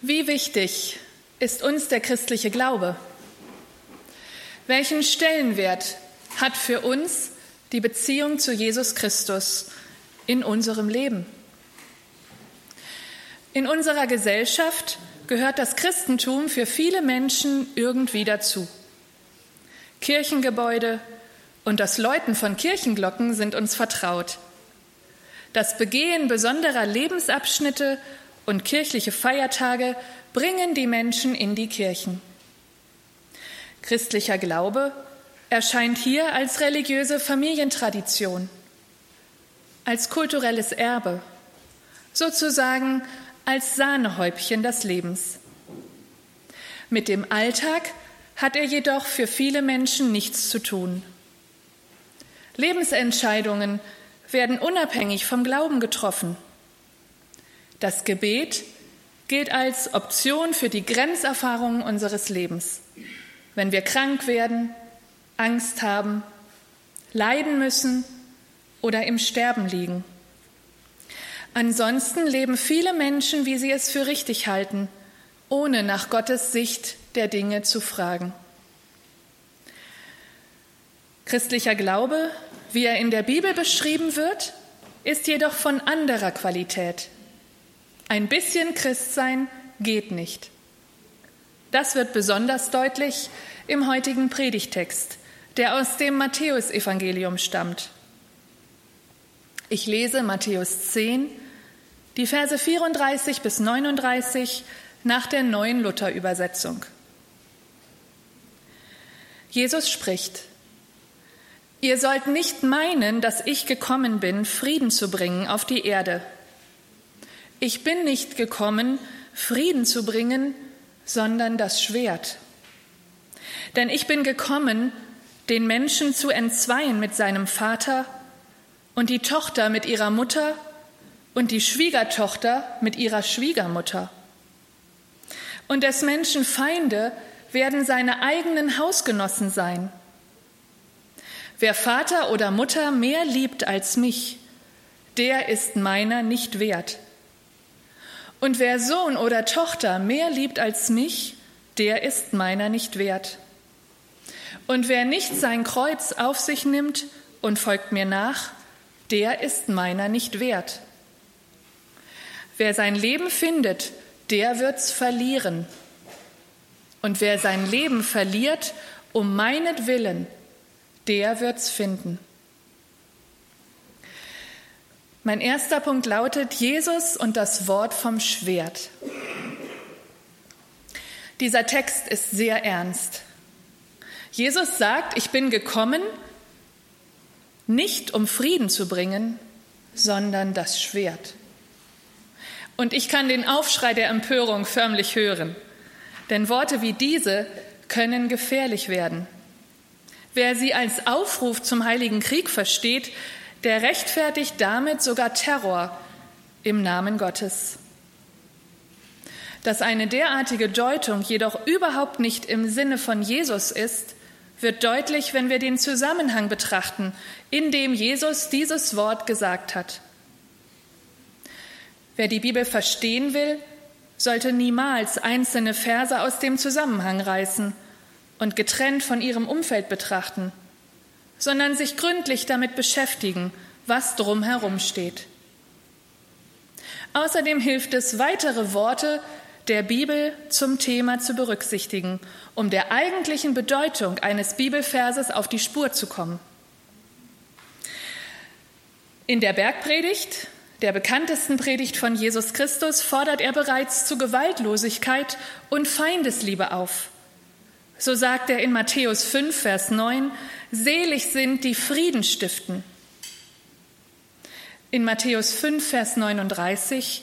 Wie wichtig ist uns der christliche Glaube? Welchen Stellenwert hat für uns die Beziehung zu Jesus Christus in unserem Leben? In unserer Gesellschaft gehört das Christentum für viele Menschen irgendwie dazu. Kirchengebäude und das Läuten von Kirchenglocken sind uns vertraut. Das Begehen besonderer Lebensabschnitte und kirchliche Feiertage bringen die Menschen in die Kirchen. Christlicher Glaube erscheint hier als religiöse Familientradition, als kulturelles Erbe, sozusagen als Sahnehäubchen des Lebens. Mit dem Alltag hat er jedoch für viele Menschen nichts zu tun. Lebensentscheidungen werden unabhängig vom Glauben getroffen. Das Gebet gilt als Option für die Grenzerfahrungen unseres Lebens. Wenn wir krank werden, Angst haben, leiden müssen oder im Sterben liegen. Ansonsten leben viele Menschen, wie sie es für richtig halten, ohne nach Gottes Sicht der Dinge zu fragen. Christlicher Glaube, wie er in der Bibel beschrieben wird, ist jedoch von anderer Qualität. Ein bisschen Christsein geht nicht. Das wird besonders deutlich im heutigen Predigtext, der aus dem Matthäusevangelium stammt. Ich lese Matthäus 10, die Verse 34 bis 39 nach der neuen Luther-Übersetzung. Jesus spricht, Ihr sollt nicht meinen, dass ich gekommen bin, Frieden zu bringen auf die Erde. Ich bin nicht gekommen, Frieden zu bringen, sondern das Schwert. Denn ich bin gekommen, den Menschen zu entzweien mit seinem Vater und die Tochter mit ihrer Mutter und die Schwiegertochter mit ihrer Schwiegermutter. Und des Menschen Feinde werden seine eigenen Hausgenossen sein. Wer Vater oder Mutter mehr liebt als mich, der ist meiner nicht wert. Und wer Sohn oder Tochter mehr liebt als mich, der ist meiner nicht wert. Und wer nicht sein Kreuz auf sich nimmt und folgt mir nach, der ist meiner nicht wert. Wer sein Leben findet, der wird's verlieren. Und wer sein Leben verliert, um meinetwillen, der wird's finden. Mein erster Punkt lautet Jesus und das Wort vom Schwert. Dieser Text ist sehr ernst. Jesus sagt, ich bin gekommen, nicht um Frieden zu bringen, sondern das Schwert. Und ich kann den Aufschrei der Empörung förmlich hören, denn Worte wie diese können gefährlich werden. Wer sie als Aufruf zum heiligen Krieg versteht, der rechtfertigt damit sogar Terror im Namen Gottes. Dass eine derartige Deutung jedoch überhaupt nicht im Sinne von Jesus ist, wird deutlich, wenn wir den Zusammenhang betrachten, in dem Jesus dieses Wort gesagt hat. Wer die Bibel verstehen will, sollte niemals einzelne Verse aus dem Zusammenhang reißen und getrennt von ihrem Umfeld betrachten, sondern sich gründlich damit beschäftigen, was drumherum steht. Außerdem hilft es, weitere Worte der Bibel zum Thema zu berücksichtigen, um der eigentlichen Bedeutung eines Bibelverses auf die Spur zu kommen. In der Bergpredigt, der bekanntesten Predigt von Jesus Christus, fordert er bereits zu Gewaltlosigkeit und Feindesliebe auf. So sagt er in Matthäus 5, Vers 9, Selig sind die Frieden stiften. In Matthäus 5, Vers 39,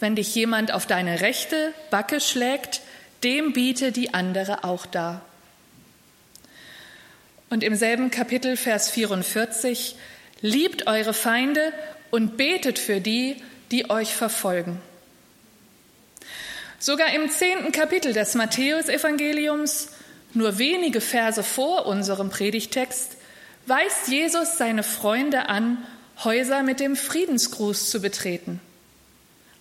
wenn dich jemand auf deine rechte Backe schlägt, dem biete die andere auch dar. Und im selben Kapitel, Vers 44, liebt eure Feinde und betet für die, die euch verfolgen. Sogar im zehnten Kapitel des Matthäusevangeliums, nur wenige Verse vor unserem Predigtext, weist Jesus seine Freunde an, Häuser mit dem Friedensgruß zu betreten.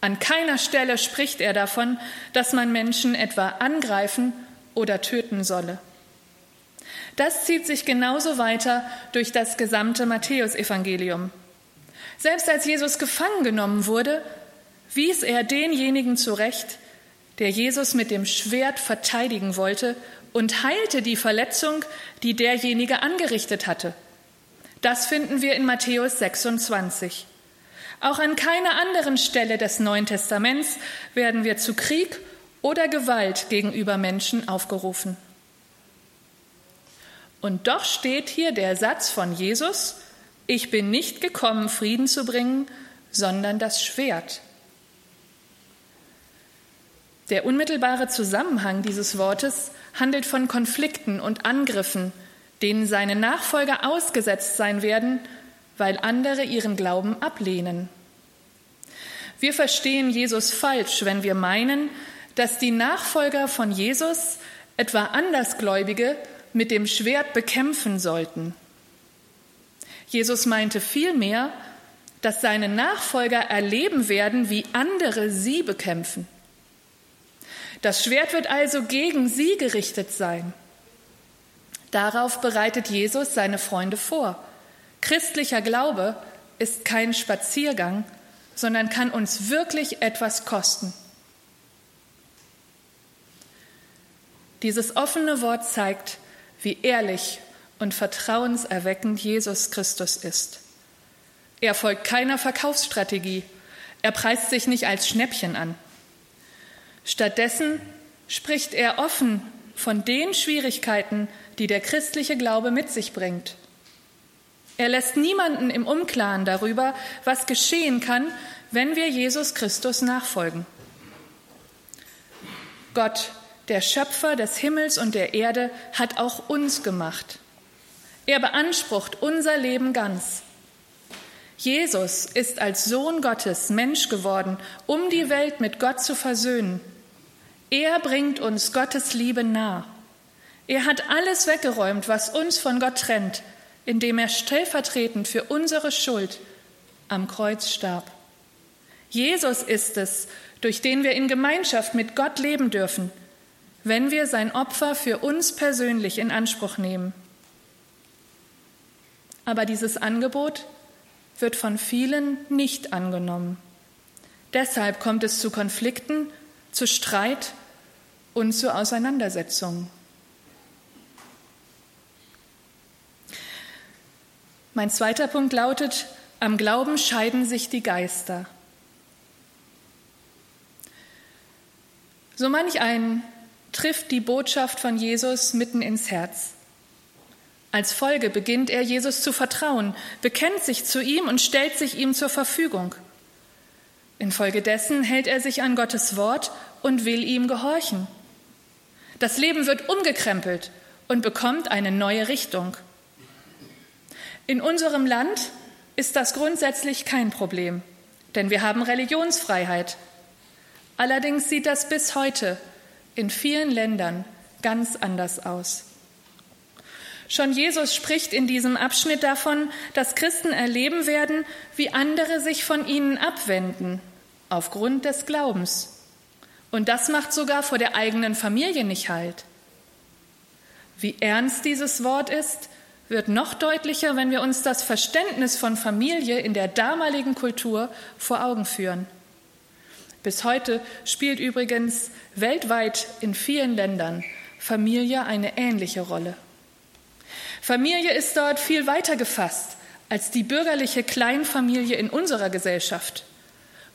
An keiner Stelle spricht er davon, dass man Menschen etwa angreifen oder töten solle. Das zieht sich genauso weiter durch das gesamte Matthäusevangelium. Selbst als Jesus gefangen genommen wurde, wies er denjenigen zurecht, der Jesus mit dem Schwert verteidigen wollte und heilte die Verletzung, die derjenige angerichtet hatte. Das finden wir in Matthäus 26. Auch an keiner anderen Stelle des Neuen Testaments werden wir zu Krieg oder Gewalt gegenüber Menschen aufgerufen. Und doch steht hier der Satz von Jesus, ich bin nicht gekommen, Frieden zu bringen, sondern das Schwert. Der unmittelbare Zusammenhang dieses Wortes handelt von Konflikten und Angriffen, denen seine Nachfolger ausgesetzt sein werden, weil andere ihren Glauben ablehnen. Wir verstehen Jesus falsch, wenn wir meinen, dass die Nachfolger von Jesus etwa Andersgläubige mit dem Schwert bekämpfen sollten. Jesus meinte vielmehr, dass seine Nachfolger erleben werden, wie andere sie bekämpfen. Das Schwert wird also gegen sie gerichtet sein. Darauf bereitet Jesus seine Freunde vor. Christlicher Glaube ist kein Spaziergang, sondern kann uns wirklich etwas kosten. Dieses offene Wort zeigt, wie ehrlich und vertrauenserweckend Jesus Christus ist. Er folgt keiner Verkaufsstrategie. Er preist sich nicht als Schnäppchen an. Stattdessen spricht er offen von den Schwierigkeiten, die der christliche Glaube mit sich bringt. Er lässt niemanden im Unklaren darüber, was geschehen kann, wenn wir Jesus Christus nachfolgen. Gott, der Schöpfer des Himmels und der Erde, hat auch uns gemacht. Er beansprucht unser Leben ganz. Jesus ist als Sohn Gottes Mensch geworden, um die Welt mit Gott zu versöhnen. Er bringt uns Gottes Liebe nah. Er hat alles weggeräumt, was uns von Gott trennt, indem er stellvertretend für unsere Schuld am Kreuz starb. Jesus ist es, durch den wir in Gemeinschaft mit Gott leben dürfen, wenn wir sein Opfer für uns persönlich in Anspruch nehmen. Aber dieses Angebot wird von vielen nicht angenommen. Deshalb kommt es zu Konflikten, zu Streit und zu Auseinandersetzungen. Mein zweiter Punkt lautet, am Glauben scheiden sich die Geister. So manch einen trifft die Botschaft von Jesus mitten ins Herz. Als Folge beginnt er Jesus zu vertrauen, bekennt sich zu ihm und stellt sich ihm zur Verfügung. Infolgedessen hält er sich an Gottes Wort und will ihm gehorchen. Das Leben wird umgekrempelt und bekommt eine neue Richtung. In unserem Land ist das grundsätzlich kein Problem, denn wir haben Religionsfreiheit. Allerdings sieht das bis heute in vielen Ländern ganz anders aus. Schon Jesus spricht in diesem Abschnitt davon, dass Christen erleben werden, wie andere sich von ihnen abwenden, aufgrund des Glaubens. Und das macht sogar vor der eigenen Familie nicht halt. Wie ernst dieses Wort ist, wird noch deutlicher, wenn wir uns das Verständnis von Familie in der damaligen Kultur vor Augen führen. Bis heute spielt übrigens weltweit in vielen Ländern Familie eine ähnliche Rolle. Familie ist dort viel weiter gefasst als die bürgerliche Kleinfamilie in unserer Gesellschaft.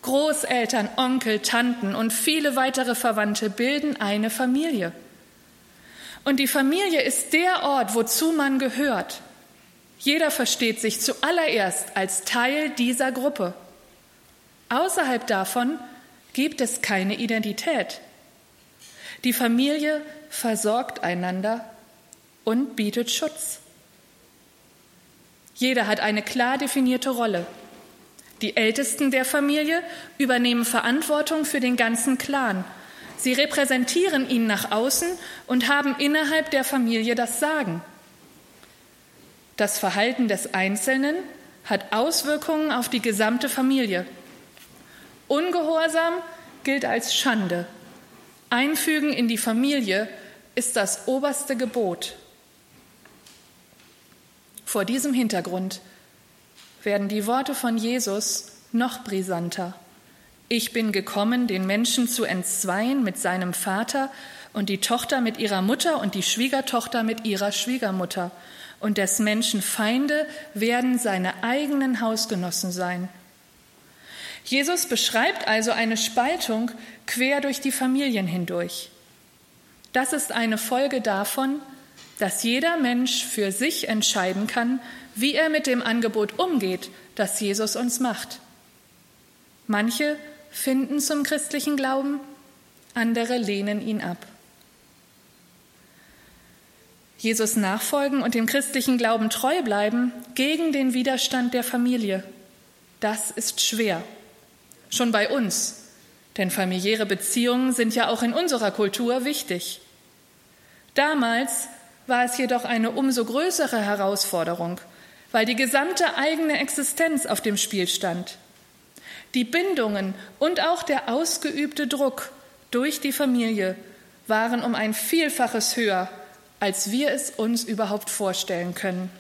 Großeltern, Onkel, Tanten und viele weitere Verwandte bilden eine Familie. Und die Familie ist der Ort, wozu man gehört. Jeder versteht sich zuallererst als Teil dieser Gruppe. Außerhalb davon gibt es keine Identität. Die Familie versorgt einander und bietet Schutz. Jeder hat eine klar definierte Rolle. Die Ältesten der Familie übernehmen Verantwortung für den ganzen Clan Sie repräsentieren ihn nach außen und haben innerhalb der Familie das Sagen. Das Verhalten des Einzelnen hat Auswirkungen auf die gesamte Familie. Ungehorsam gilt als Schande. Einfügen in die Familie ist das oberste Gebot. Vor diesem Hintergrund werden die Worte von Jesus noch brisanter. Ich bin gekommen, den Menschen zu entzweien mit seinem Vater und die Tochter mit ihrer Mutter und die Schwiegertochter mit ihrer Schwiegermutter. Und des Menschen Feinde werden seine eigenen Hausgenossen sein. Jesus beschreibt also eine Spaltung quer durch die Familien hindurch. Das ist eine Folge davon, dass jeder Mensch für sich entscheiden kann, wie er mit dem Angebot umgeht, das Jesus uns macht. Manche finden zum christlichen Glauben, andere lehnen ihn ab. Jesus nachfolgen und dem christlichen Glauben treu bleiben gegen den Widerstand der Familie, das ist schwer. Schon bei uns, denn familiäre Beziehungen sind ja auch in unserer Kultur wichtig. Damals war es jedoch eine umso größere Herausforderung, weil die gesamte eigene Existenz auf dem Spiel stand. Die Bindungen und auch der ausgeübte Druck durch die Familie waren um ein Vielfaches höher, als wir es uns überhaupt vorstellen können.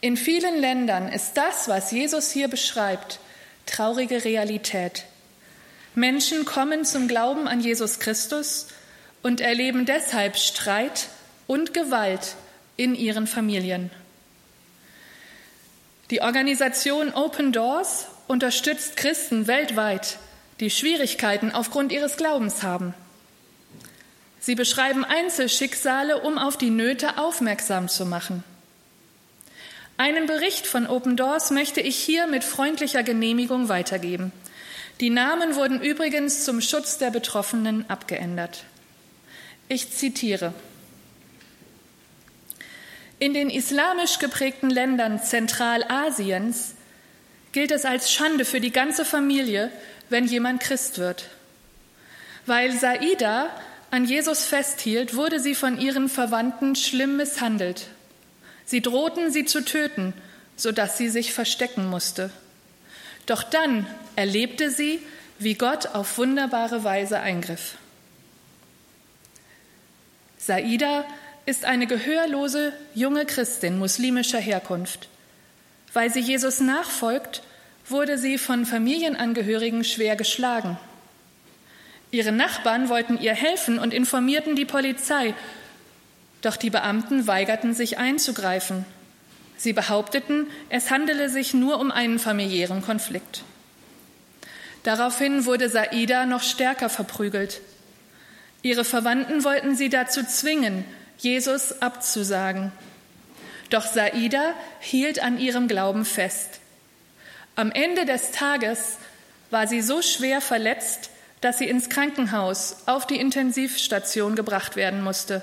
In vielen Ländern ist das, was Jesus hier beschreibt, traurige Realität. Menschen kommen zum Glauben an Jesus Christus und erleben deshalb Streit und Gewalt in ihren Familien. Die Organisation Open Doors unterstützt Christen weltweit, die Schwierigkeiten aufgrund ihres Glaubens haben. Sie beschreiben Einzelschicksale, um auf die Nöte aufmerksam zu machen. Einen Bericht von Open Doors möchte ich hier mit freundlicher Genehmigung weitergeben. Die Namen wurden übrigens zum Schutz der Betroffenen abgeändert. Ich zitiere. In den islamisch geprägten Ländern Zentralasiens gilt es als Schande für die ganze Familie, wenn jemand Christ wird. Weil Saida an Jesus festhielt, wurde sie von ihren Verwandten schlimm misshandelt. Sie drohten, sie zu töten, sodass sie sich verstecken musste. Doch dann erlebte sie, wie Gott auf wunderbare Weise eingriff. Saida ist eine gehörlose junge Christin muslimischer Herkunft. Weil sie Jesus nachfolgt, wurde sie von Familienangehörigen schwer geschlagen. Ihre Nachbarn wollten ihr helfen und informierten die Polizei, doch die Beamten weigerten sich einzugreifen. Sie behaupteten, es handele sich nur um einen familiären Konflikt. Daraufhin wurde Saida noch stärker verprügelt. Ihre Verwandten wollten sie dazu zwingen, Jesus abzusagen. Doch Saida hielt an ihrem Glauben fest. Am Ende des Tages war sie so schwer verletzt, dass sie ins Krankenhaus auf die Intensivstation gebracht werden musste.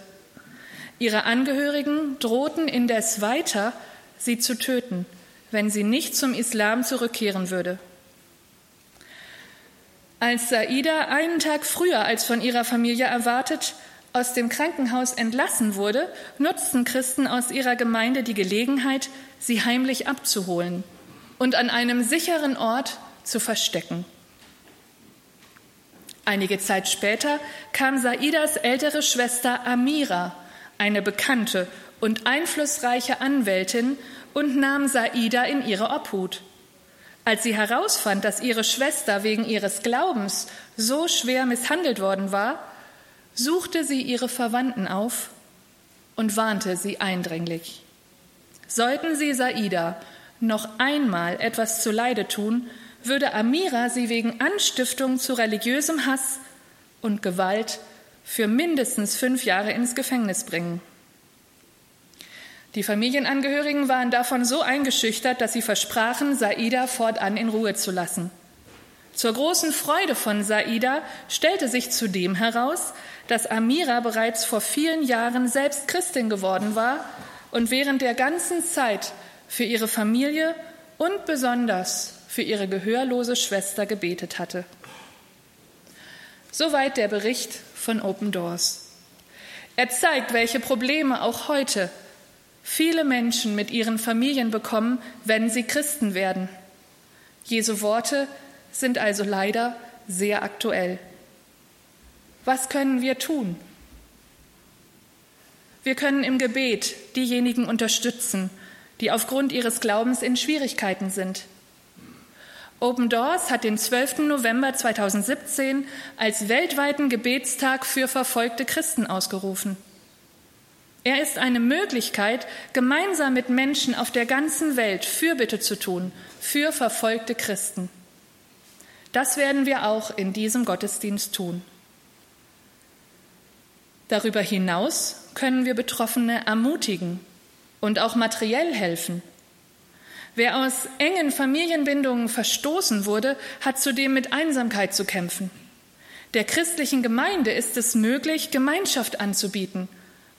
Ihre Angehörigen drohten indes weiter, sie zu töten, wenn sie nicht zum Islam zurückkehren würde. Als Saida einen Tag früher als von ihrer Familie erwartet aus dem Krankenhaus entlassen wurde, nutzten Christen aus ihrer Gemeinde die Gelegenheit, sie heimlich abzuholen und an einem sicheren Ort zu verstecken. Einige Zeit später kam Saidas ältere Schwester Amira, eine bekannte und einflussreiche Anwältin, und nahm Saida in ihre Obhut. Als sie herausfand, dass ihre Schwester wegen ihres Glaubens so schwer misshandelt worden war, suchte sie ihre Verwandten auf und warnte sie eindringlich. Sollten sie Saida noch einmal etwas zuleide tun, würde Amira sie wegen Anstiftung zu religiösem Hass und Gewalt für mindestens fünf Jahre ins Gefängnis bringen. Die Familienangehörigen waren davon so eingeschüchtert, dass sie versprachen, Saida fortan in Ruhe zu lassen. Zur großen Freude von Saida stellte sich zudem heraus, dass Amira bereits vor vielen Jahren selbst Christin geworden war und während der ganzen Zeit für ihre Familie und besonders für ihre gehörlose Schwester gebetet hatte. Soweit der Bericht von Open Doors. Er zeigt, welche Probleme auch heute viele Menschen mit ihren Familien bekommen, wenn sie Christen werden. Jesu Worte sind also leider sehr aktuell. Was können wir tun? Wir können im Gebet diejenigen unterstützen, die aufgrund ihres Glaubens in Schwierigkeiten sind. Open Doors hat den 12. November 2017 als weltweiten Gebetstag für verfolgte Christen ausgerufen. Er ist eine Möglichkeit, gemeinsam mit Menschen auf der ganzen Welt Fürbitte zu tun für verfolgte Christen. Das werden wir auch in diesem Gottesdienst tun. Darüber hinaus können wir Betroffene ermutigen und auch materiell helfen. Wer aus engen Familienbindungen verstoßen wurde, hat zudem mit Einsamkeit zu kämpfen. Der christlichen Gemeinde ist es möglich, Gemeinschaft anzubieten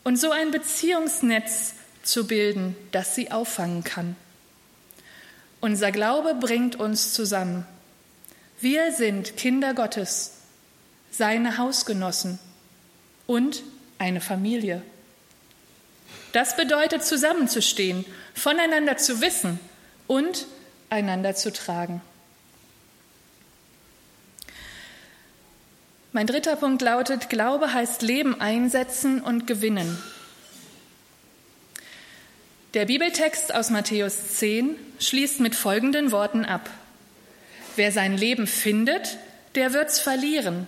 und so ein Beziehungsnetz zu bilden, das sie auffangen kann. Unser Glaube bringt uns zusammen. Wir sind Kinder Gottes, seine Hausgenossen und eine Familie. Das bedeutet zusammenzustehen, voneinander zu wissen und einander zu tragen. Mein dritter Punkt lautet, Glaube heißt Leben einsetzen und gewinnen. Der Bibeltext aus Matthäus 10 schließt mit folgenden Worten ab. Wer sein Leben findet, der wird's verlieren.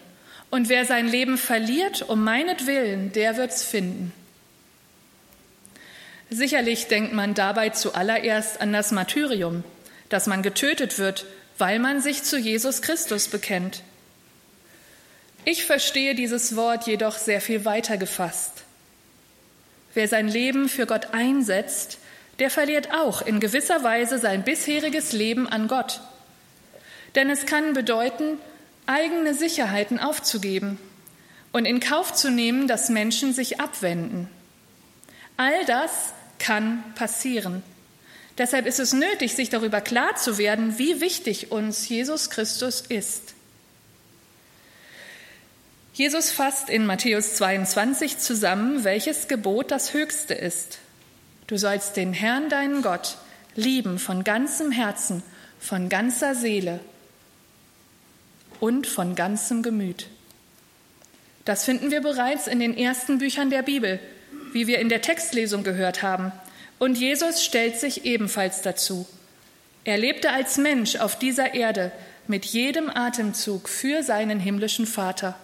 Und wer sein Leben verliert um meinetwillen, der wird's finden. Sicherlich denkt man dabei zuallererst an das Martyrium, dass man getötet wird, weil man sich zu Jesus Christus bekennt. Ich verstehe dieses Wort jedoch sehr viel weiter gefasst. Wer sein Leben für Gott einsetzt, der verliert auch in gewisser Weise sein bisheriges Leben an Gott. Denn es kann bedeuten, eigene Sicherheiten aufzugeben und in Kauf zu nehmen, dass Menschen sich abwenden. All das kann passieren. Deshalb ist es nötig, sich darüber klar zu werden, wie wichtig uns Jesus Christus ist. Jesus fasst in Matthäus 22 zusammen, welches Gebot das höchste ist. Du sollst den Herrn, deinen Gott, lieben von ganzem Herzen, von ganzer Seele und von ganzem Gemüt. Das finden wir bereits in den ersten Büchern der Bibel, wie wir in der Textlesung gehört haben. Und Jesus stellt sich ebenfalls dazu. Er lebte als Mensch auf dieser Erde mit jedem Atemzug für seinen himmlischen Vater.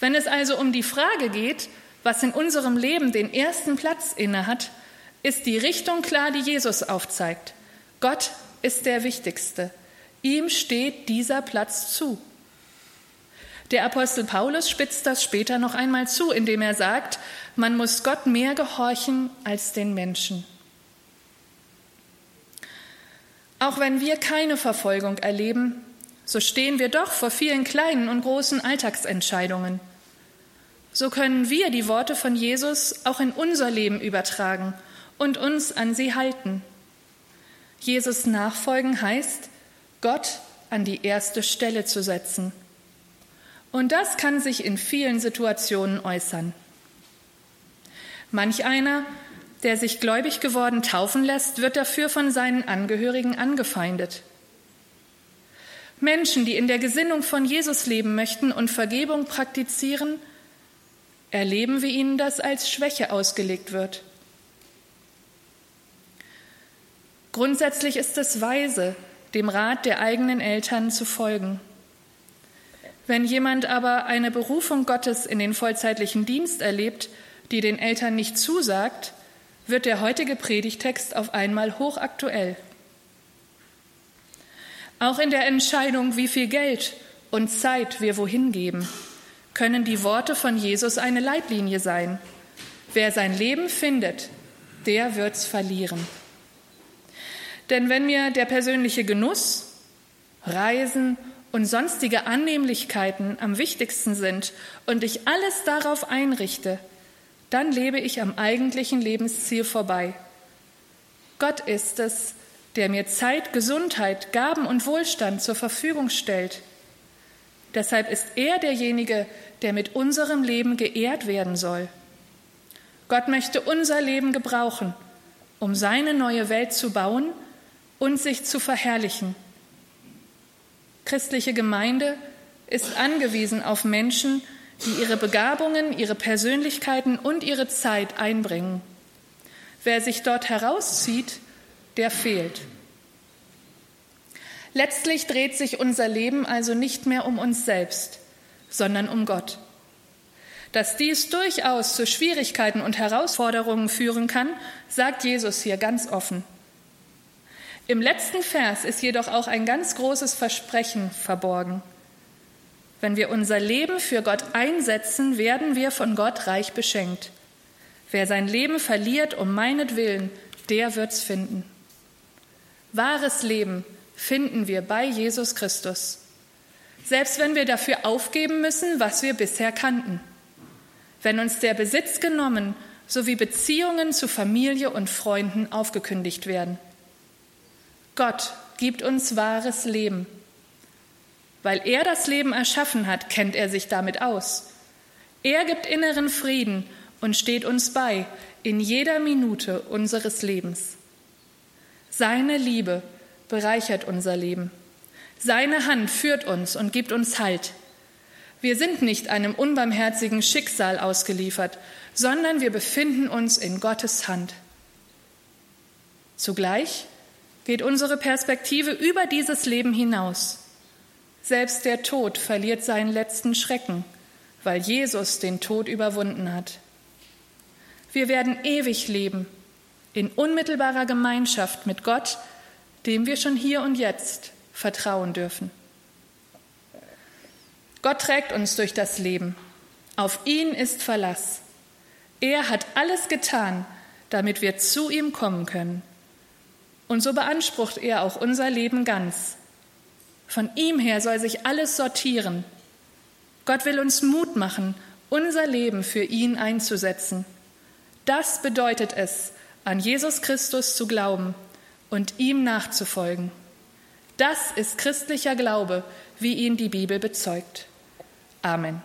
Wenn es also um die Frage geht, was in unserem Leben den ersten Platz innehat, ist die Richtung klar, die Jesus aufzeigt. Gott ist der Wichtigste. Ihm steht dieser Platz zu. Der Apostel Paulus spitzt das später noch einmal zu, indem er sagt, man muss Gott mehr gehorchen als den Menschen. Auch wenn wir keine Verfolgung erleben, so stehen wir doch vor vielen kleinen und großen Alltagsentscheidungen. So können wir die Worte von Jesus auch in unser Leben übertragen und uns an sie halten. Jesus nachfolgen heißt, Gott an die erste Stelle zu setzen. Und das kann sich in vielen Situationen äußern. Manch einer, der sich gläubig geworden taufen lässt, wird dafür von seinen Angehörigen angefeindet. Menschen, die in der Gesinnung von Jesus leben möchten und Vergebung praktizieren, erleben, wie ihnen das als Schwäche ausgelegt wird. Grundsätzlich ist es weise, dem Rat der eigenen Eltern zu folgen. Wenn jemand aber eine Berufung Gottes in den vollzeitlichen Dienst erlebt, die den Eltern nicht zusagt, wird der heutige Predigtext auf einmal hochaktuell. Auch in der Entscheidung, wie viel Geld und Zeit wir wohin geben, können die Worte von Jesus eine Leitlinie sein. Wer sein Leben findet, der wird's verlieren. Denn wenn mir der persönliche Genuss, Reisen und sonstige Annehmlichkeiten am wichtigsten sind und ich alles darauf einrichte, dann lebe ich am eigentlichen Lebensziel vorbei. Gott ist es, der mir Zeit, Gesundheit, Gaben und Wohlstand zur Verfügung stellt. Deshalb ist er derjenige, der mit unserem Leben geehrt werden soll. Gott möchte unser Leben gebrauchen, um seine neue Welt zu bauen und sich zu verherrlichen Christliche Gemeinde ist angewiesen auf Menschen, die ihre Begabungen, ihre Persönlichkeiten und ihre Zeit einbringen. Wer sich dort herauszieht, der fehlt. Letztlich dreht sich unser Leben also nicht mehr um uns selbst, sondern um Gott. Dass dies durchaus zu Schwierigkeiten und Herausforderungen führen kann, sagt Jesus hier ganz offen. Im letzten Vers ist jedoch auch ein ganz großes Versprechen verborgen. Wenn wir unser Leben für Gott einsetzen, werden wir von Gott reich beschenkt. Wer sein Leben verliert um meinetwillen, der wird's finden. Wahres Leben finden wir bei Jesus Christus. Selbst wenn wir dafür aufgeben müssen, was wir bisher kannten. Wenn uns der Besitz genommen sowie Beziehungen zu Familie und Freunden aufgekündigt werden. Gott gibt uns wahres Leben. Weil er das Leben erschaffen hat, kennt er sich damit aus. Er gibt inneren Frieden und steht uns bei in jeder Minute unseres Lebens. Seine Liebe bereichert unser Leben. Seine Hand führt uns und gibt uns Halt. Wir sind nicht einem unbarmherzigen Schicksal ausgeliefert, sondern wir befinden uns in Gottes Hand. Zugleich geht unsere Perspektive über dieses Leben hinaus. Selbst der Tod verliert seinen letzten Schrecken, weil Jesus den Tod überwunden hat. Wir werden ewig leben, in unmittelbarer Gemeinschaft mit Gott, dem wir schon hier und jetzt vertrauen dürfen. Gott trägt uns durch das Leben. Auf ihn ist Verlass. Er hat alles getan, damit wir zu ihm kommen können. Und so beansprucht er auch unser Leben ganz. Von ihm her soll sich alles sortieren. Gott will uns Mut machen, unser Leben für ihn einzusetzen. Das bedeutet es, an Jesus Christus zu glauben und ihm nachzufolgen. Das ist christlicher Glaube, wie ihn die Bibel bezeugt. Amen.